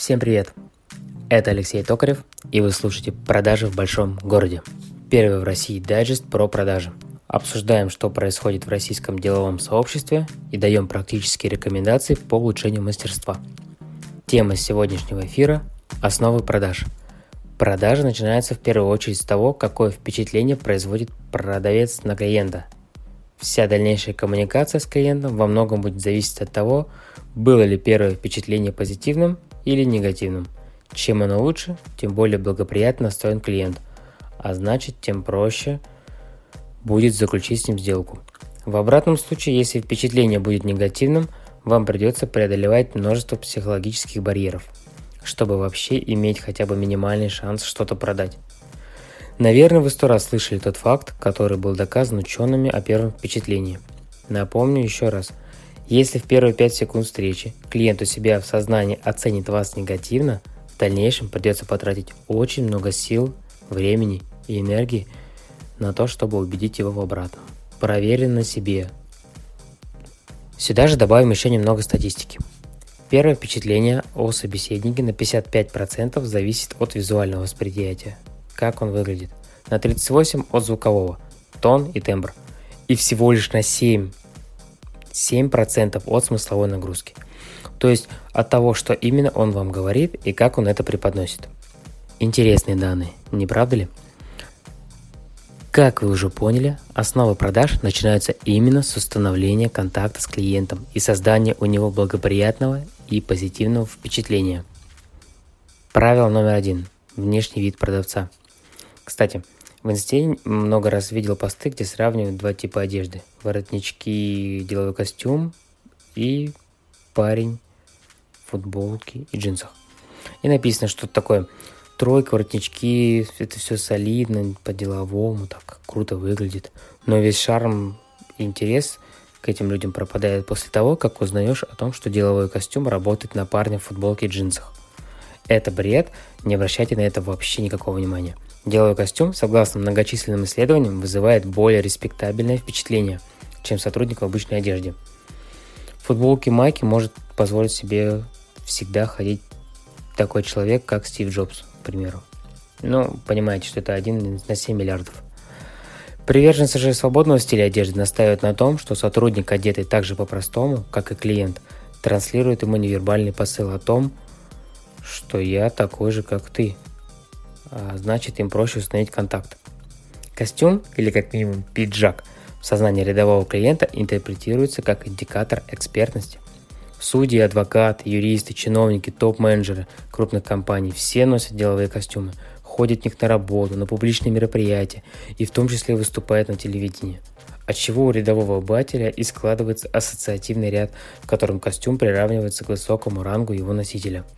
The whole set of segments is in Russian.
Всем привет! Это Алексей Токарев, и вы слушаете «Продажи в большом городе». Первый в России дайджест про продажи. Обсуждаем, что происходит в российском деловом сообществе и даем практические рекомендации по улучшению мастерства. Тема сегодняшнего эфира – основы продаж. Продажа начинается в первую очередь с того, какое впечатление производит продавец на клиента. Вся дальнейшая коммуникация с клиентом во многом будет зависеть от того, было ли первое впечатление позитивным или негативным. Чем оно лучше, тем более благоприятно настроен клиент, а значит тем проще будет заключить с ним сделку. В обратном случае, если впечатление будет негативным, вам придется преодолевать множество психологических барьеров, чтобы вообще иметь хотя бы минимальный шанс что-то продать. Наверное, вы сто раз слышали тот факт, который был доказан учеными о первом впечатлении. Напомню еще раз – если в первые 5 секунд встречи клиент у себя в сознании оценит вас негативно, в дальнейшем придется потратить очень много сил, времени и энергии на то, чтобы убедить его в обратном. Проверен на себе. Сюда же добавим еще немного статистики. Первое впечатление о собеседнике на 55% зависит от визуального восприятия. Как он выглядит. На 38% от звукового, тон и тембр. И всего лишь на 7 7% от смысловой нагрузки. То есть от того, что именно он вам говорит и как он это преподносит. Интересные данные, не правда ли? Как вы уже поняли, основы продаж начинаются именно с установления контакта с клиентом и создания у него благоприятного и позитивного впечатления. Правило номер один. Внешний вид продавца. Кстати, в инсте много раз видел посты, где сравнивают два типа одежды. Воротнички, деловой костюм и парень в футболке и джинсах. И написано, что такое тройка, воротнички, это все солидно, по-деловому, так круто выглядит. Но весь шарм и интерес к этим людям пропадает после того, как узнаешь о том, что деловой костюм работает на парня в футболке и джинсах. Это бред, не обращайте на это вообще никакого внимания – Деловой костюм, согласно многочисленным исследованиям, вызывает более респектабельное впечатление, чем сотрудник в обычной одежде. В футболке майки может позволить себе всегда ходить такой человек, как Стив Джобс, к примеру. Ну, понимаете, что это один на 7 миллиардов. Приверженцы же свободного стиля одежды настаивают на том, что сотрудник, одетый так же по-простому, как и клиент, транслирует ему невербальный посыл о том, что я такой же, как ты, а, значит им проще установить контакт. Костюм или как минимум пиджак в сознании рядового клиента интерпретируется как индикатор экспертности. Судьи, адвокаты, юристы, чиновники, топ-менеджеры крупных компаний все носят деловые костюмы, ходят в них на работу, на публичные мероприятия и в том числе выступают на телевидении. От чего у рядового обывателя и складывается ассоциативный ряд, в котором костюм приравнивается к высокому рангу его носителя –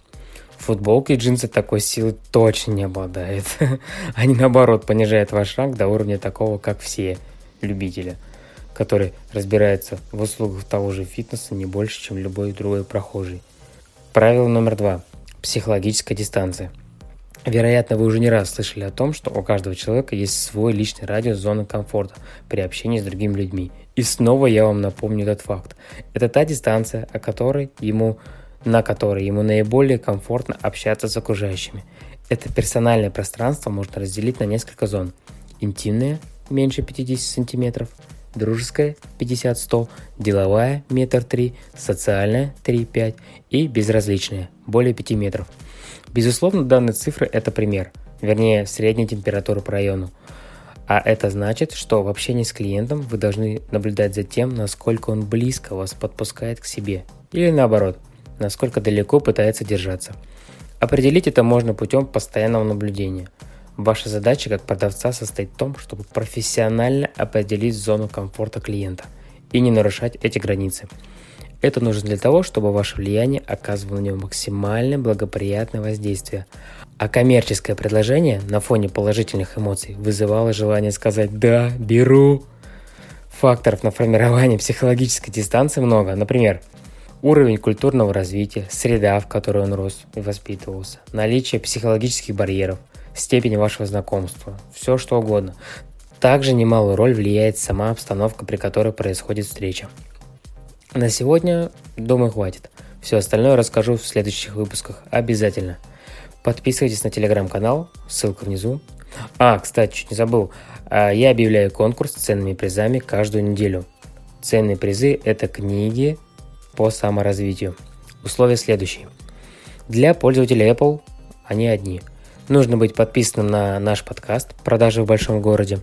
Футболка и джинсы такой силы точно не обладает. Они наоборот понижают ваш ранг до уровня такого, как все любители, который разбирается в услугах того же фитнеса не больше, чем любой другой прохожий. Правило номер два. Психологическая дистанция. Вероятно, вы уже не раз слышали о том, что у каждого человека есть свой личный радиус зоны комфорта при общении с другими людьми. И снова я вам напомню этот факт. Это та дистанция, о которой ему на которой ему наиболее комфортно общаться с окружающими. Это персональное пространство можно разделить на несколько зон. Интимное – меньше 50 см, дружеская – 50-100, деловая – метр три, социальная – 3-5 и безразличная – более 5 метров. Безусловно, данные цифры – это пример, вернее, средняя температура по району. А это значит, что в общении с клиентом вы должны наблюдать за тем, насколько он близко вас подпускает к себе. Или наоборот – насколько далеко пытается держаться. Определить это можно путем постоянного наблюдения. Ваша задача как продавца состоит в том, чтобы профессионально определить зону комфорта клиента и не нарушать эти границы. Это нужно для того, чтобы ваше влияние оказывало на него максимально благоприятное воздействие. А коммерческое предложение на фоне положительных эмоций вызывало желание сказать «да, беру». Факторов на формирование психологической дистанции много. Например, уровень культурного развития, среда, в которой он рос и воспитывался, наличие психологических барьеров, степень вашего знакомства, все что угодно. Также немалую роль влияет сама обстановка, при которой происходит встреча. На сегодня, думаю, хватит. Все остальное расскажу в следующих выпусках обязательно. Подписывайтесь на телеграм-канал, ссылка внизу. А, кстати, чуть не забыл, а, я объявляю конкурс с ценными призами каждую неделю. Ценные призы – это книги по саморазвитию. Условия следующие. Для пользователей Apple они одни. Нужно быть подписанным на наш подкаст «Продажи в большом городе»,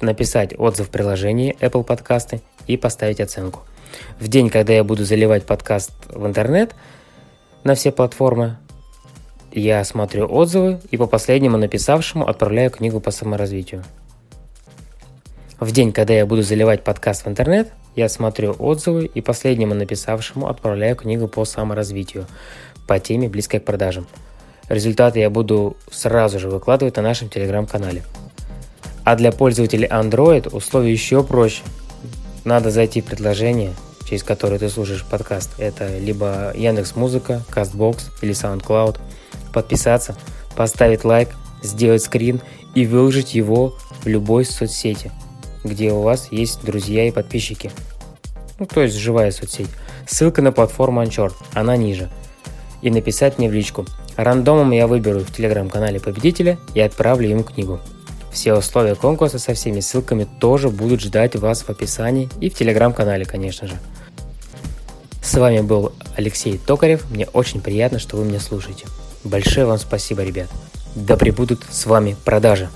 написать отзыв в приложении Apple подкасты и поставить оценку. В день, когда я буду заливать подкаст в интернет на все платформы, я смотрю отзывы и по последнему написавшему отправляю книгу по саморазвитию. В день, когда я буду заливать подкаст в интернет, я смотрю отзывы и последнему написавшему отправляю книгу по саморазвитию по теме, близкой к продажам. Результаты я буду сразу же выкладывать на нашем телеграм-канале. А для пользователей Android условия еще проще. Надо зайти в предложение, через которое ты слушаешь подкаст. Это либо Яндекс Музыка, Castbox или SoundCloud. Подписаться, поставить лайк, сделать скрин и выложить его в любой соцсети – где у вас есть друзья и подписчики. Ну, то есть живая соцсеть. Ссылка на платформу Anchor, она ниже. И написать мне в личку. Рандомом я выберу в телеграм-канале победителя и отправлю ему книгу. Все условия конкурса со всеми ссылками тоже будут ждать вас в описании и в телеграм-канале, конечно же. С вами был Алексей Токарев. Мне очень приятно, что вы меня слушаете. Большое вам спасибо, ребят. Да пребудут с вами продажи.